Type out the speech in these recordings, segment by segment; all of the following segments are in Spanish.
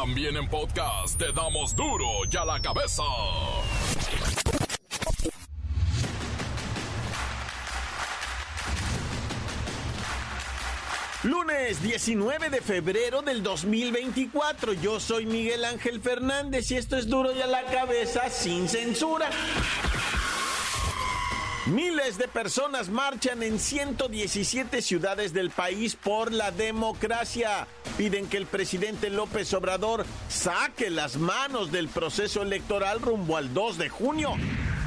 También en podcast te damos duro y a la cabeza. Lunes 19 de febrero del 2024. Yo soy Miguel Ángel Fernández y esto es duro y a la cabeza sin censura. Miles de personas marchan en 117 ciudades del país por la democracia. Piden que el presidente López Obrador saque las manos del proceso electoral rumbo al 2 de junio.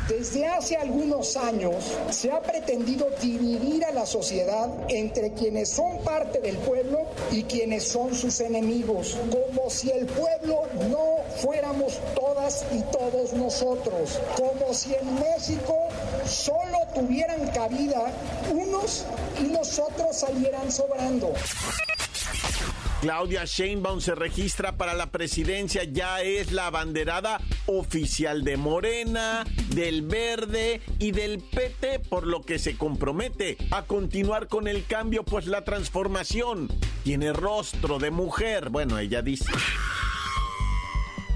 Desde hace algunos años se ha pretendido dividir a la sociedad entre quienes son parte del pueblo y quienes son sus enemigos, como si el pueblo no fuéramos y todos nosotros, como si en México solo tuvieran cabida unos y los otros salieran sobrando. Claudia Sheinbaum se registra para la presidencia, ya es la abanderada oficial de Morena, del Verde y del PT, por lo que se compromete a continuar con el cambio, pues la transformación tiene rostro de mujer, bueno, ella dice.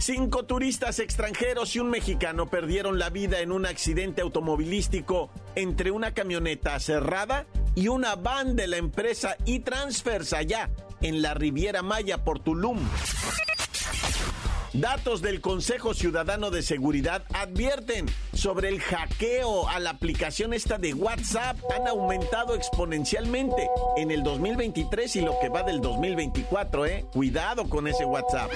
Cinco turistas extranjeros y un mexicano perdieron la vida en un accidente automovilístico entre una camioneta cerrada y una van de la empresa e-Transfers allá en la Riviera Maya por Tulum. Datos del Consejo Ciudadano de Seguridad advierten sobre el hackeo a la aplicación esta de WhatsApp. Han aumentado exponencialmente en el 2023 y lo que va del 2024, ¿eh? Cuidado con ese WhatsApp.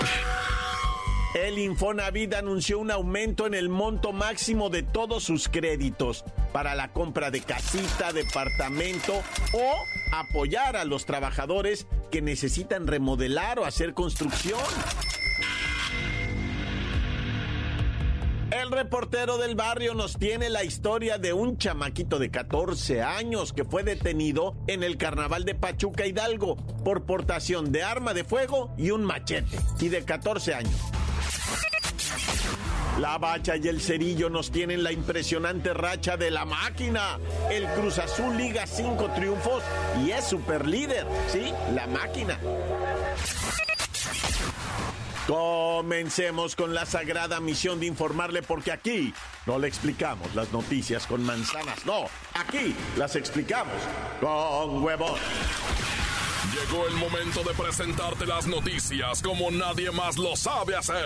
El Infonavit anunció un aumento en el monto máximo de todos sus créditos para la compra de casita, departamento o apoyar a los trabajadores que necesitan remodelar o hacer construcción. El reportero del barrio nos tiene la historia de un chamaquito de 14 años que fue detenido en el carnaval de Pachuca Hidalgo por portación de arma de fuego y un machete, y de 14 años. La Bacha y el Cerillo nos tienen la impresionante racha de la máquina. El Cruz Azul liga cinco triunfos y es super líder. Sí, la máquina. Comencemos con la sagrada misión de informarle porque aquí no le explicamos las noticias con manzanas, no, aquí las explicamos con huevos. Llegó el momento de presentarte las noticias como nadie más lo sabe hacer.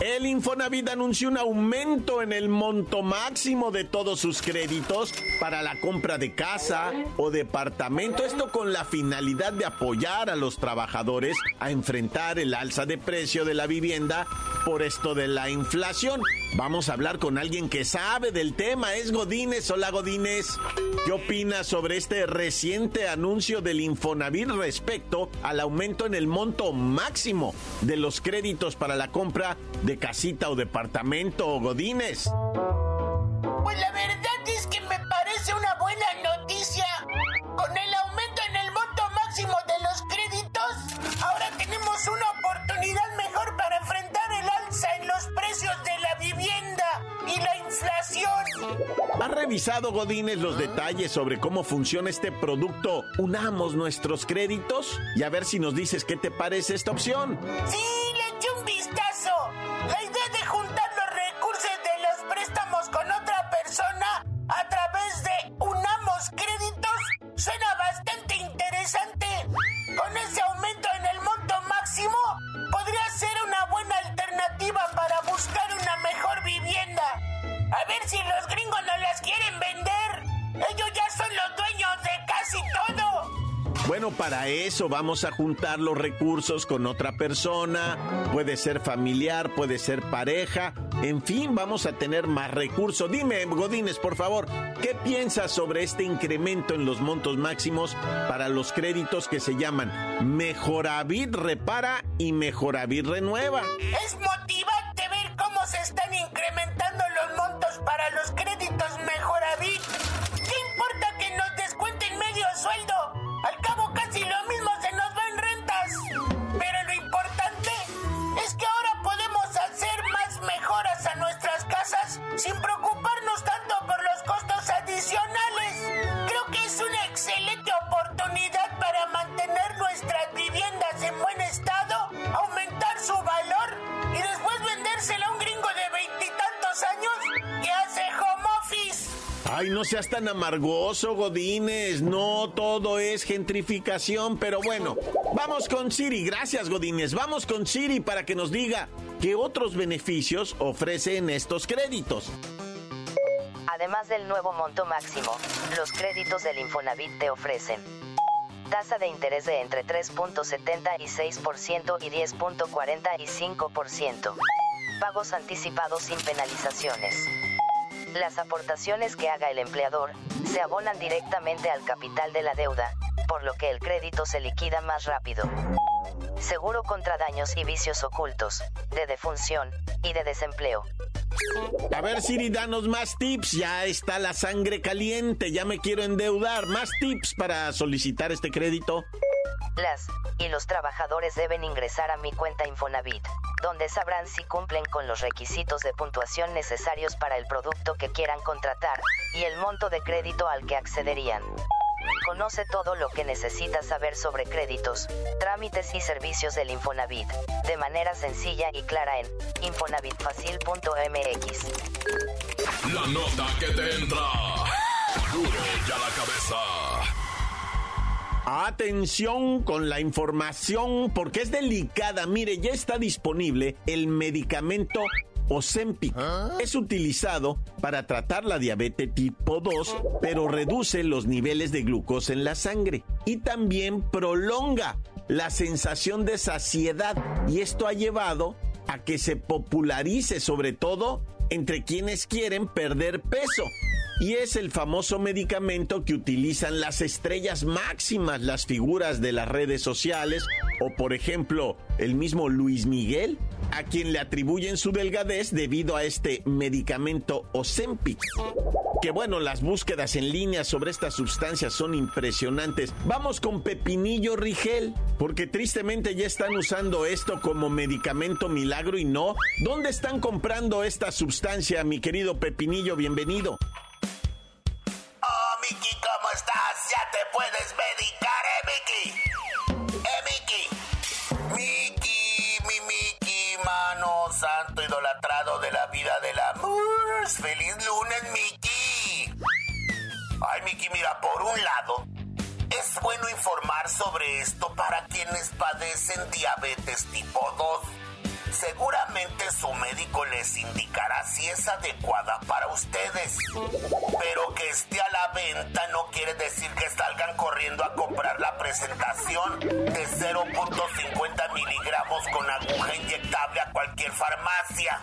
El Infonavit anunció un aumento en el monto máximo de todos sus créditos para la compra de casa o departamento. Esto con la finalidad de apoyar a los trabajadores a enfrentar el alza de precio de la vivienda por esto de la inflación. Vamos a hablar con alguien que sabe del tema. Es Godínez. Hola Godínez. ¿Qué opinas sobre este reciente anuncio del Infonavit respecto al aumento en el monto máximo de los créditos para la compra de casita o departamento, Godínez? Pues ¿Ha revisado Godínez los detalles sobre cómo funciona este producto? Unamos nuestros créditos y a ver si nos dices qué te parece esta opción. Sí, vamos a juntar los recursos con otra persona, puede ser familiar, puede ser pareja, en fin, vamos a tener más recursos. Dime, Godínez, por favor, ¿qué piensas sobre este incremento en los montos máximos para los créditos que se llaman Mejoravit Repara y Mejoravit Renueva? Es seas tan amargoso, Godínez. No todo es gentrificación, pero bueno, vamos con Siri. Gracias, Godínez. Vamos con Siri para que nos diga qué otros beneficios ofrecen estos créditos. Además del nuevo monto máximo, los créditos del Infonavit te ofrecen tasa de interés de entre 3.76% y 10.45%. Pagos anticipados sin penalizaciones. Las aportaciones que haga el empleador se abonan directamente al capital de la deuda, por lo que el crédito se liquida más rápido. Seguro contra daños y vicios ocultos, de defunción y de desempleo. A ver, Siri, danos más tips. Ya está la sangre caliente, ya me quiero endeudar. Más tips para solicitar este crédito. Las y los trabajadores deben ingresar a mi cuenta Infonavit, donde sabrán si cumplen con los requisitos de puntuación necesarios para el producto que quieran contratar y el monto de crédito al que accederían. Conoce todo lo que necesitas saber sobre créditos, trámites y servicios del Infonavit, de manera sencilla y clara en infonavitfacil.mx. La nota que te entra. Duro ya la cabeza. Atención con la información porque es delicada. Mire, ya está disponible el medicamento Ozempic. Es utilizado para tratar la diabetes tipo 2, pero reduce los niveles de glucosa en la sangre y también prolonga la sensación de saciedad y esto ha llevado a que se popularice sobre todo entre quienes quieren perder peso. Y es el famoso medicamento que utilizan las estrellas máximas, las figuras de las redes sociales, o por ejemplo, el mismo Luis Miguel, a quien le atribuyen su delgadez debido a este medicamento Ozempic. Que bueno, las búsquedas en línea sobre esta sustancia son impresionantes. Vamos con Pepinillo Rigel, porque tristemente ya están usando esto como medicamento milagro y no. ¿Dónde están comprando esta sustancia, mi querido Pepinillo? Bienvenido. Te puedes medicar, ¿eh, Miki? ¿Eh, Miki? Miki, mi Miki, mano santo idolatrado de la vida del amor. ¡Feliz lunes, Miki! Ay, Miki, mira, por un lado, es bueno informar sobre esto para quienes padecen diabetes tipo 2 Seguramente su médico les indicará si es adecuada para ustedes. Pero que esté a la venta no quiere decir que salgan corriendo a comprar la presentación de 0.50 miligramos con aguja inyectable a cualquier farmacia.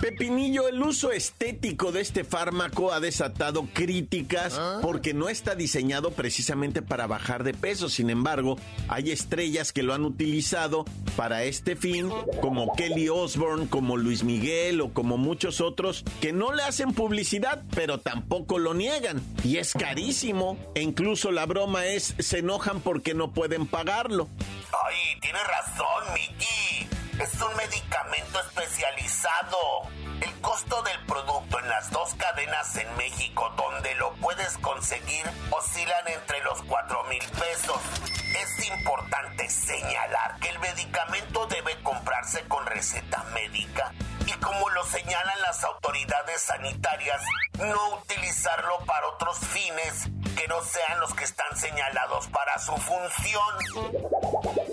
Pepinillo, el uso estético de este fármaco ha desatado críticas porque no está diseñado precisamente para bajar de peso. Sin embargo, hay estrellas que lo han utilizado para este fin, como Kelly Osbourne, como Luis Miguel o como muchos otros, que no le hacen publicidad, pero tampoco lo niegan. Y es carísimo. E incluso la broma es, se enojan porque no pueden pagarlo. Ay, tiene razón, Mickey. Es un medicamento especializado. El costo del producto en las dos cadenas en México donde lo puedes conseguir oscilan entre los 4 mil pesos. Es importante señalar que el medicamento debe comprarse con receta médica y como lo señalan las autoridades sanitarias, no utilizarlo para otros fines que no sean los que están señalados para su función.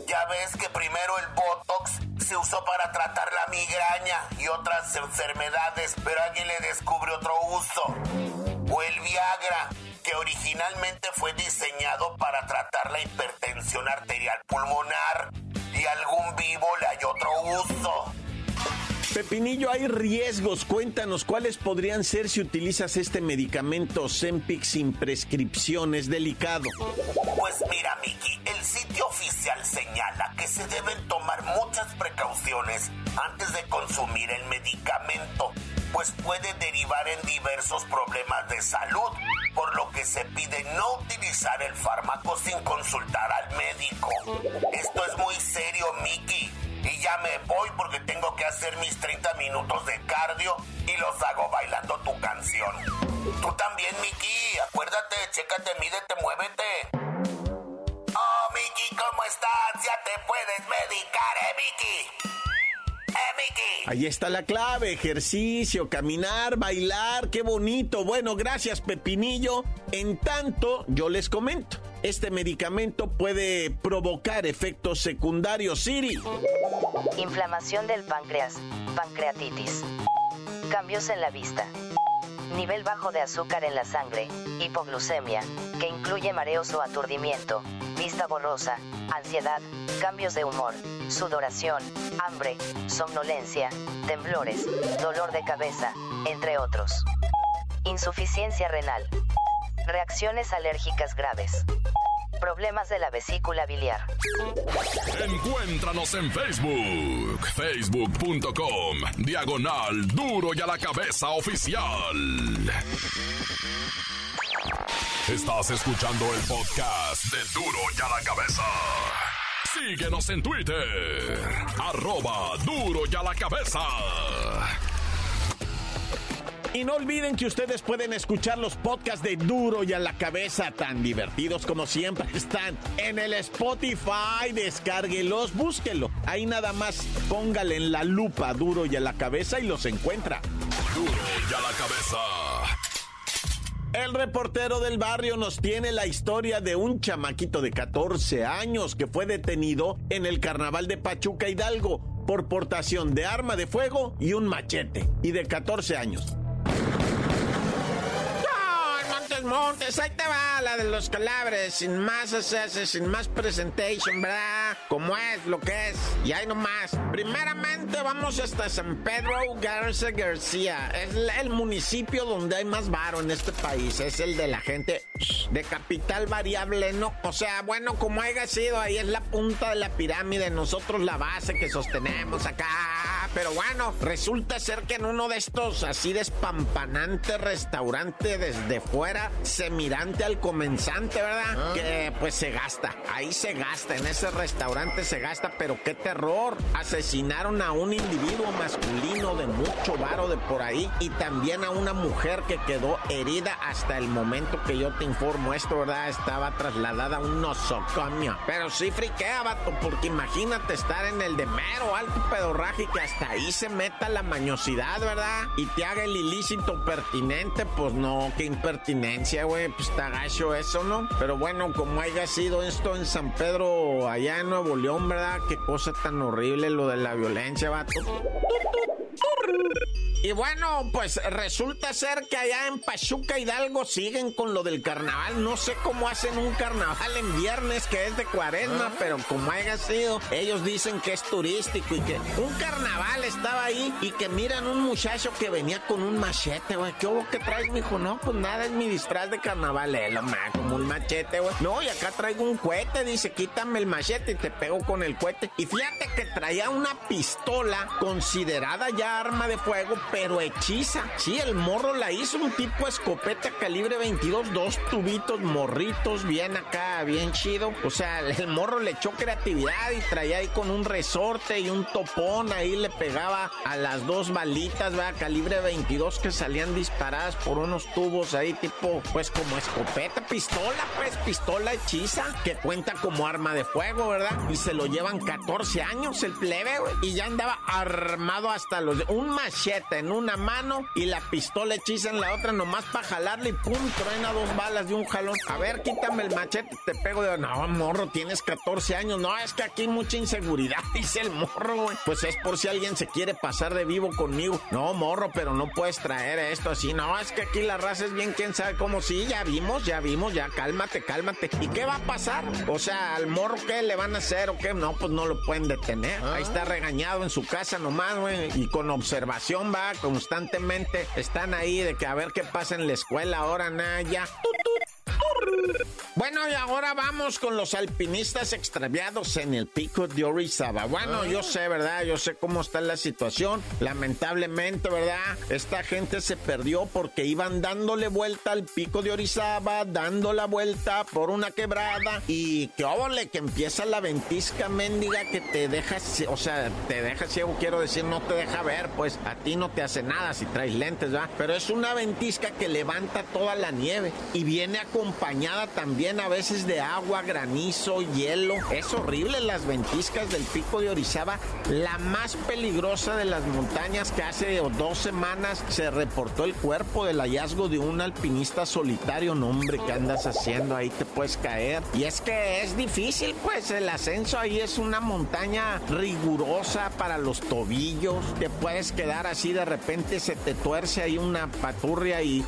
Ya ves que primero el Botox se usó para tratar la migraña y otras enfermedades, pero alguien le descubre otro uso. O el Viagra, que originalmente fue diseñado para tratar la hipertensión arterial pulmonar y algún vivo Pepinillo, hay riesgos. Cuéntanos cuáles podrían ser si utilizas este medicamento Zempic sin prescripción. Es delicado. Pues mira, Miki, el sitio oficial señala que se deben tomar muchas precauciones antes de consumir el medicamento, pues puede derivar en diversos problemas de salud, por lo que se pide no utilizar el fármaco sin consultar al médico. Esto es muy serio, Miki y ya me voy porque tengo que hacer mis 30 minutos de cardio y los hago bailando tu canción. Tú también, Miki, acuérdate, chécate, mídete, muévete. Oh, Miki, ¿cómo estás? Ya te puedes medicar, ¿eh, Miki? Ahí está la clave, ejercicio, caminar, bailar, qué bonito. Bueno, gracias Pepinillo. En tanto, yo les comento, este medicamento puede provocar efectos secundarios, Siri. Inflamación del páncreas, pancreatitis. Cambios en la vista. Nivel bajo de azúcar en la sangre, hipoglucemia, que incluye mareos o aturdimiento, vista borrosa, ansiedad, cambios de humor, sudoración, hambre, somnolencia, temblores, dolor de cabeza, entre otros. Insuficiencia renal. Reacciones alérgicas graves. Problemas de la vesícula biliar. Encuéntranos en Facebook, facebook.com, diagonal duro y a la cabeza oficial. Estás escuchando el podcast de duro y a la cabeza. Síguenos en Twitter, arroba duro y a la cabeza. Y no olviden que ustedes pueden escuchar los podcasts de Duro y a la cabeza, tan divertidos como siempre están en el Spotify. Descárguelos, búsquenlo. Ahí nada más póngale en la lupa Duro y a la cabeza y los encuentra. Duro y a la cabeza. El reportero del barrio nos tiene la historia de un chamaquito de 14 años que fue detenido en el carnaval de Pachuca Hidalgo por portación de arma de fuego y un machete, y de 14 años. Montes, ahí te va la de los calabres, sin más hacerse, sin más presentation, ¿verdad? Como es, lo que es, y ahí nomás. Primeramente vamos hasta San Pedro Garza García, es el municipio donde hay más varo en este país, es el de la gente de capital variable, ¿no? O sea, bueno, como haya sido, ahí es la punta de la pirámide, nosotros la base que sostenemos acá. Pero bueno, resulta ser que en uno de estos así despampanantes restaurantes desde fuera, semirante al comenzante, ¿verdad? Que pues se gasta, ahí se gasta, en ese restaurante se gasta, pero qué terror. Asesinaron a un individuo masculino de mucho varo de por ahí y también a una mujer que quedó herida hasta el momento que yo te informo esto, ¿verdad? Estaba trasladada a un nosocomio. Pero sí friquea, vato, porque imagínate estar en el de mero alto pedorraje y que hasta ahí se meta la mañosidad, ¿verdad? Y te haga el ilícito pertinente, pues no, qué güey, pues está gacho eso, ¿no? Pero bueno, como haya sido esto en San Pedro, allá en Nuevo León, ¿verdad? Qué cosa tan horrible lo de la violencia, vato. Y bueno, pues resulta ser que allá en Pachuca Hidalgo siguen con lo del carnaval. No sé cómo hacen un carnaval en viernes que es de cuaresma, pero como haya sido, ellos dicen que es turístico y que un carnaval estaba ahí y que miran un muchacho que venía con un machete, güey. ¿Qué hubo que traes, mijo? No, pues nada, es mi disfraz de carnaval, eh, lo más, como un machete, güey. No, y acá traigo un cohete, dice, quítame el machete y te pego con el cohete. Y fíjate que traía una pistola considerada ya arma de fuego, pero hechiza. Sí, el morro la hizo un tipo escopeta calibre 22, dos tubitos morritos, bien acá, bien chido. O sea, el morro le echó creatividad y traía ahí con un resorte y un topón, ahí le pegaba a las dos balitas, ¿verdad? Calibre 22 que salían disparadas por unos tubos ahí tipo, pues como escopeta, pistola, pues pistola hechiza, que cuenta como arma de fuego, ¿verdad? Y se lo llevan 14 años el plebe, güey. Y ya andaba armado hasta los... Un machete en una mano y la pistola hechiza en la otra, nomás para jalarle y pum, truena dos balas de un jalón. A ver, quítame el machete, te pego de. No, morro, tienes 14 años. No, es que aquí hay mucha inseguridad, dice el morro, güey. Pues es por si alguien se quiere pasar de vivo conmigo. No, morro, pero no puedes traer esto así. No, es que aquí la raza es bien, quién sabe cómo. Sí, ya vimos, ya vimos, ya cálmate, cálmate. ¿Y qué va a pasar? O sea, al morro, ¿qué le van a hacer o qué? No, pues no lo pueden detener. Ahí está regañado en su casa nomás, güey. Y con observación va constantemente. Están ahí de que a ver qué pasa en la escuela ahora, nada, ya. Bueno, y ahora vamos con los alpinistas extraviados en el pico de Orizaba. Bueno, yo sé, ¿verdad? Yo sé cómo está la situación. Lamentablemente, ¿verdad? Esta gente se perdió porque iban dándole vuelta al pico de Orizaba, dando la vuelta por una quebrada y que óvole, que empieza la ventisca mendiga que te deja, o sea, te deja ciego, quiero decir, no te deja ver, pues a ti no te hace nada si traes lentes, ¿verdad? Pero es una ventisca que levanta toda la nieve y viene acompañada también también a veces de agua, granizo, hielo. Es horrible las ventiscas del pico de Orizaba, la más peligrosa de las montañas que hace dos semanas se reportó el cuerpo del hallazgo de un alpinista solitario. No, hombre, ¿qué andas haciendo? Ahí te puedes caer. Y es que es difícil, pues el ascenso ahí es una montaña rigurosa para los tobillos. Te puedes quedar así, de repente se te tuerce ahí una paturria y...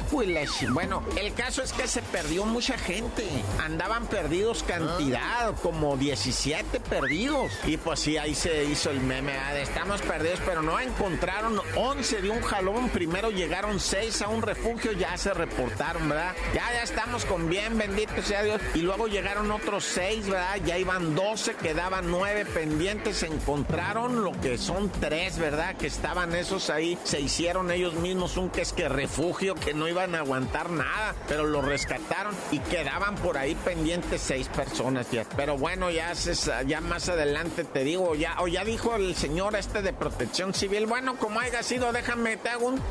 Bueno, el caso es que se perdió mucha gente. Andaban perdidos cantidad, como 17 perdidos. Y pues sí, ahí se hizo el meme. Estamos perdidos, pero no encontraron 11 de un jalón. Primero llegaron 6 a un refugio, ya se reportaron, ¿verdad? Ya, ya estamos con bien, bendito sea Dios. Y luego llegaron otros 6, ¿verdad? Ya iban 12, quedaban 9 pendientes. Encontraron lo que son 3, ¿verdad? Que estaban esos ahí. Se hicieron ellos mismos un que es que refugio que no iban a aguantar nada, pero lo rescataron y quedaban por ahí pendientes 6 personas. Ya. Pero bueno, ya, ya más adelante te digo, ya, o ya dijo el señor este de protección civil, bueno, como haya sido, déjame, te hago un...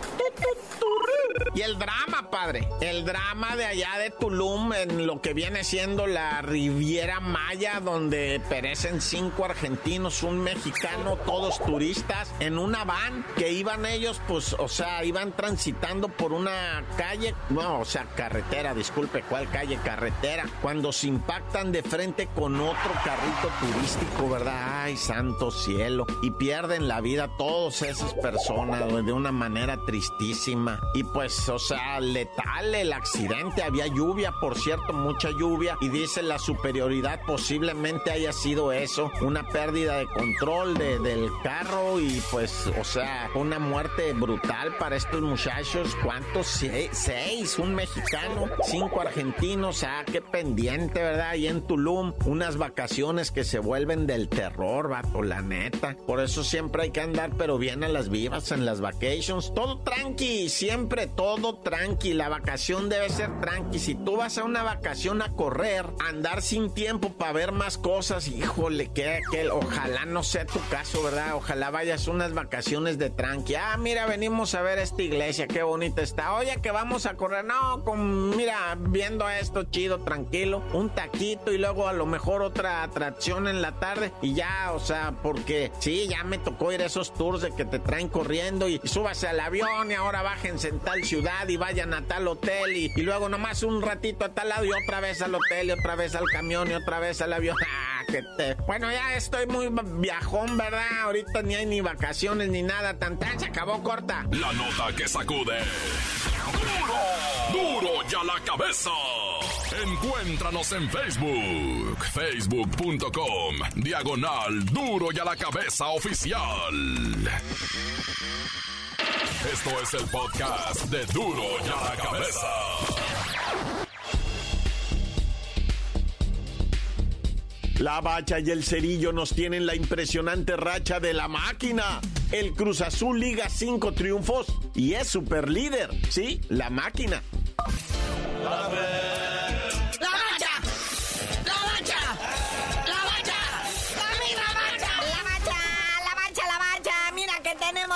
Y el drama, padre, el drama de allá de Tulum, en lo que viene siendo la Riviera Maya, donde perecen cinco argentinos, un mexicano, todos turistas, en una van que iban ellos, pues, o sea, iban transitando por una calle, no, o sea, carretera, disculpe, ¿cuál calle? Carretera, cuando se impactan de frente con otro carrito turístico, ¿verdad? Ay, santo cielo. Y pierden la vida todas esas personas de una manera tristísima. Y pues, o sea, letal el accidente. Había lluvia, por cierto, mucha lluvia. Y dice la superioridad posiblemente haya sido eso. Una pérdida de control de, del carro y pues, o sea, una muerte brutal para estos muchachos. ¿Cuántos? seis. Un mexicano, cinco argentinos. Ah, qué pendiente, ¿verdad? Y en Tulum, unas vacaciones que se vuelven del terror, vato, la neta. Por eso siempre hay que andar, pero bien a las vivas en las vacations. Todo tranqui, siempre todo tranqui. La vacación debe ser tranqui. Si tú vas a una vacación a correr, andar sin tiempo para ver más cosas, híjole, que, que ojalá no sea tu caso, ¿verdad? Ojalá vayas unas vacaciones de tranqui. Ah, mira, venimos a ver esta iglesia, qué bonita está. Oye, que vamos a correr. No, con, mira, viendo esto chido, tranquilo, un taquito y luego a lo mejor otra atracción en la tarde y ya, o sea, porque sí, ya me tocó ir a esos tours de que te traen corriendo y, súbase al avión y ahora bájense en tal ciudad y vayan a tal hotel y, luego nomás un ratito a tal lado y otra vez al hotel y otra vez al camión y otra vez al avión. Ah, Bueno, ya estoy muy viajón, ¿verdad? Ahorita ni hay ni vacaciones ni nada, tan tan se acabó corta. La nota que sacude. ¡Duro! ¡Duro ya la cabeza! Encuéntranos en Facebook, facebook.com, diagonal Duro y a la cabeza oficial. Esto es el podcast de Duro y a la cabeza. La bacha y el cerillo nos tienen la impresionante racha de la máquina. El Cruz Azul liga cinco triunfos y es super líder. Sí, la máquina.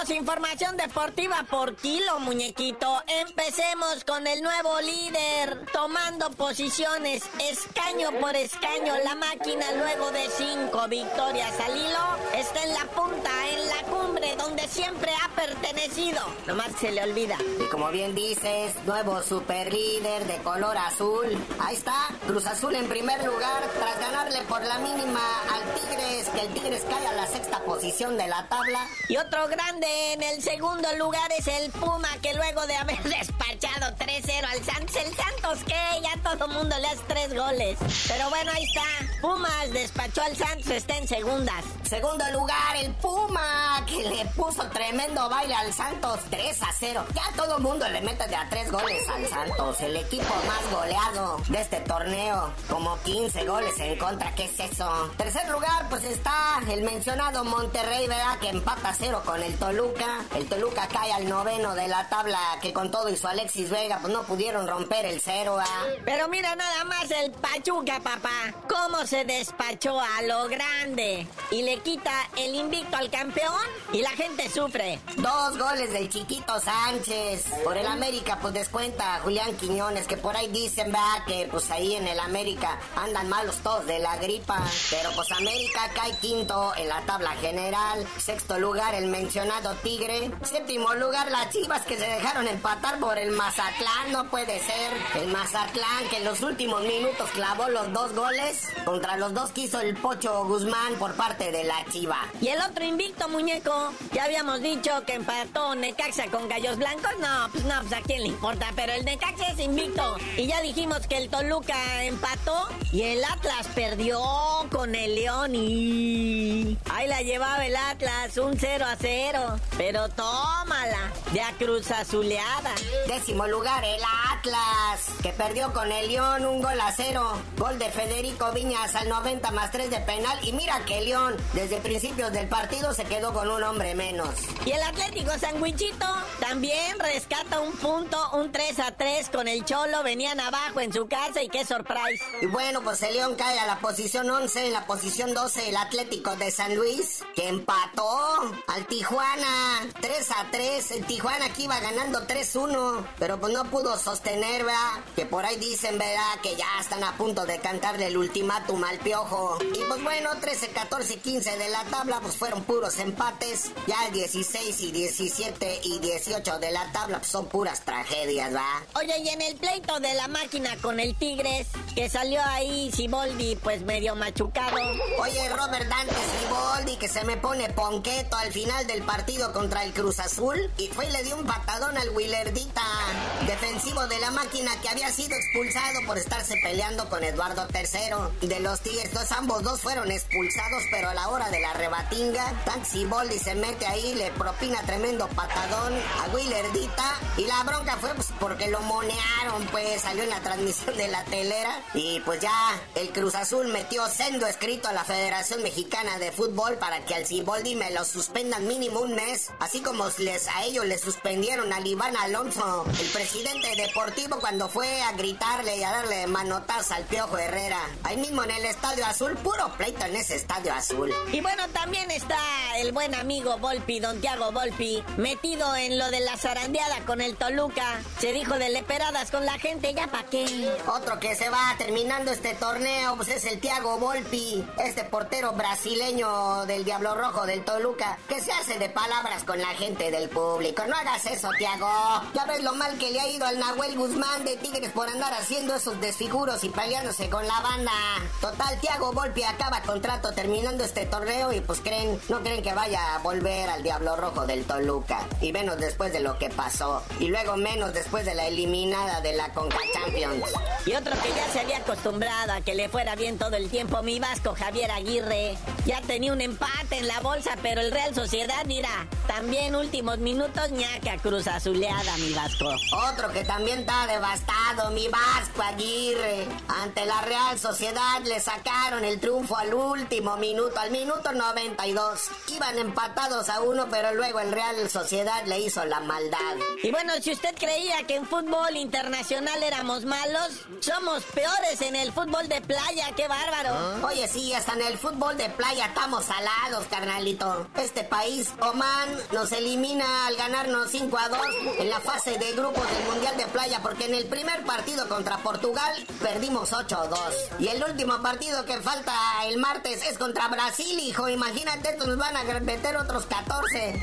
Información deportiva por kilo, muñequito. Empecemos con el nuevo líder, tomando posiciones escaño por escaño. La máquina, luego de cinco victorias al hilo, está en la punta, en la cumbre, donde siempre ha pertenecido. Nomás se le olvida. Y como bien dices, nuevo super líder de color azul. Ahí está, Cruz Azul en primer lugar, tras ganarle por la mínima al Tigres, que el Tigres cae a la sexta posición de la tabla. Y otro grande en el segundo lugar es el Puma, que luego de haber despachado 3-0 al Santos, el Santos que ya todo mundo le hace tres goles. Pero bueno, ahí está. Pumas despachó al Santos, está en segundas. Segundo lugar, el Puma, que le puso tremendo baile al Santos 3 0. Ya todo mundo le mete de a tres goles al Santos, el equipo más goleado de este torneo. Como 15 goles en contra, ¿qué es eso? Tercer lugar, pues está el mencionado Monterrey, ¿verdad? Que empata cero con el Toluca el Toluca cae al noveno de la tabla que con todo y su Alexis Vega pues no pudieron romper el cero. ¿ah? Pero Pero mira nada más el Pachuca, papá. Cómo se despachó a lo grande. Y le quita el invicto al campeón y la gente sufre. Dos goles del chiquito Sánchez. Por el América, pues descuenta a Julián Quiñones, que por ahí dicen, va, que pues ahí en el América andan malos todos de la gripa. Pero pues América cae quinto en la tabla general. Sexto lugar el mencionado Tigre. Séptimo lugar las Chivas que se dejaron empatar por el Mazatlán. No puede ser. El Mazatlán que en los últimos minutos clavó los dos goles contra los dos que hizo el Pocho Guzmán por parte de la Chiva. Y el otro invicto, muñeco. Ya habíamos dicho que empató Necaxa con Gallos Blancos. No, pues no, pues a quién le importa. Pero el Necaxa es invicto. Y ya dijimos que el Toluca empató y el Atlas perdió con el León y... Ahí la llevaba el Atlas, un 0 a 0. Pero tómala, de a Cruz Azuleada. Décimo lugar el Atlas, que perdió con el León un gol a cero. Gol de Federico Viñas al 90 más 3 de penal. Y mira que León, desde principios del partido, se quedó con un hombre menos. Y el Atlético Sandwichito también rescata un punto, un 3 a 3 con el Cholo. Venían abajo en su casa y qué surprise. Y bueno, pues el León cae a la posición 11, en la posición 12 el Atlético de San Luis, que empató al Tijuana 3 a 3. El Tijuana que iba ganando 3-1, pero pues no pudo sostener, ¿verdad? Que por ahí dicen, ¿verdad? Que ya están a punto de cantarle el ultimátum al piojo. Y pues bueno, 13, 14, 15 de la tabla, pues fueron puros empates. Ya el 16 y 17 y 18 de la tabla, pues son puras tragedias, ¿va? Oye, y en el pleito de la máquina con el Tigres, que salió ahí Siboldi, pues medio machucado. Oye, Robert Dante Siboldi, que se me pone ponqueto al final del partido contra el Cruz Azul, y fue y le dio un patadón al Willardita, defensivo de la máquina que había sido expulsado por estarse peleando con Eduardo III de los Tigres. Entonces ambos dos fueron expulsados, pero a la hora de la rebatinga, Tan Siboldi se mete ahí, le propina tremendo patadón a Willardita, y la bronca fue pues, porque lo monearon, pues salió en la transmisión de la telera, y pues ya el Cruz Azul metió sendo escrito a la Federación Mexicana de Fútbol para que al Siboldi me lo suspendan mínimo un mes, así como les, a ellos les suspendieron al Iván Alonso, el presidente deportivo, cuando fue a gritarle y a darle manotas al Piojo Herrera. Ahí mismo en el Estadio Azul, puro pleito en ese Estadio Azul. Y bueno, también está el buen amigo Volpi, don Tiago Volpi, metido en lo de la zarandeada con el Toluca. Se dijo de leperadas con la gente, ¿ya pa' qué? Otro que se va terminando este torneo, pues es el Tiago Volpi, este portero brasileño del Diablo Rojo del Toluca, que se hace de palabras con la gente del público. No hagas eso, Tiago. Ya ves lo mal que le ha ido al Nahuel Guzmán de Tigres por andar haciendo esos desfiguros y peleándose con la banda. Total, Tiago Volpi acaba contrato terminando este torneo y pues creen, no creen que vaya a volver al Diablo Rojo del Toluca. Y menos después de lo que pasó. Y luego menos después de la eliminada de la Conca Champions. Y otro que ya se había acostumbrado a que le fuera bien todo el tiempo, mi Vasco Javier Aguirre. Ya tenía un empate en la bolsa, pero el Real Sociedad, mira, también últimos minutos ñaca cruz azuleada, mi Vasco. Otro que también está devastado, mi Vasco Aguirre. Ante la Real Sociedad le sacaron el triunfo al último minuto, al minuto 92. Iban empatados a uno, pero luego el Real Sociedad le hizo la maldad. Y bueno, si usted creía que en fútbol internacional éramos malos, somos peores en el fútbol de playa, qué bárbaro. Oye, sí, hasta en el fútbol de playa estamos salados, carnalito. Este país, Nos elimina al ganarnos 5 a 2 en la fase de grupos del Mundial de Playa, porque en el primer partido contra Portugal perdimos 8 a 2. Y el último partido que falta el martes es contra Brasil, hijo. Imagínate, estos nos van a meter otros 14.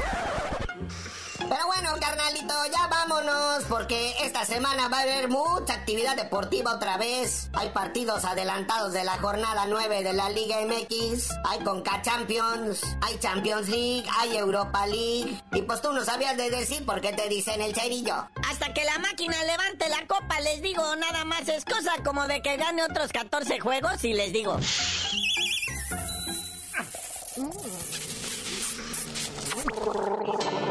Pero bueno, carnalito, ya vámonos, porque esta semana va a haber mucha actividad deportiva otra vez. Hay partidos adelantados de la jornada 9 de la Liga MX, hay Conca Champions, hay Champions League, hay Europa League. Y pues tú no sabías de decir por qué te dicen el cerillo. Hasta que la máquina levante la copa, les digo, nada más es cosa como de que gane otros 14 juegos y les digo.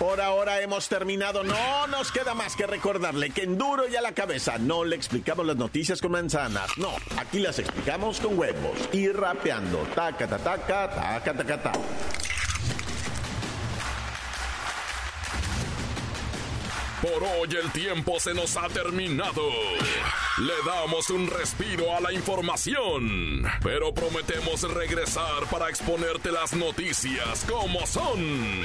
Por ahora hemos terminado. No nos queda más que recordarle que en duro y a la cabeza no le explicamos las noticias con manzanas. No, aquí las explicamos con huevos. Y rapeando. Taca, taca, taca, taca, taca, taca. Por hoy el tiempo se nos ha terminado. Le damos un respiro a la información, pero prometemos regresar para exponerte las noticias como son.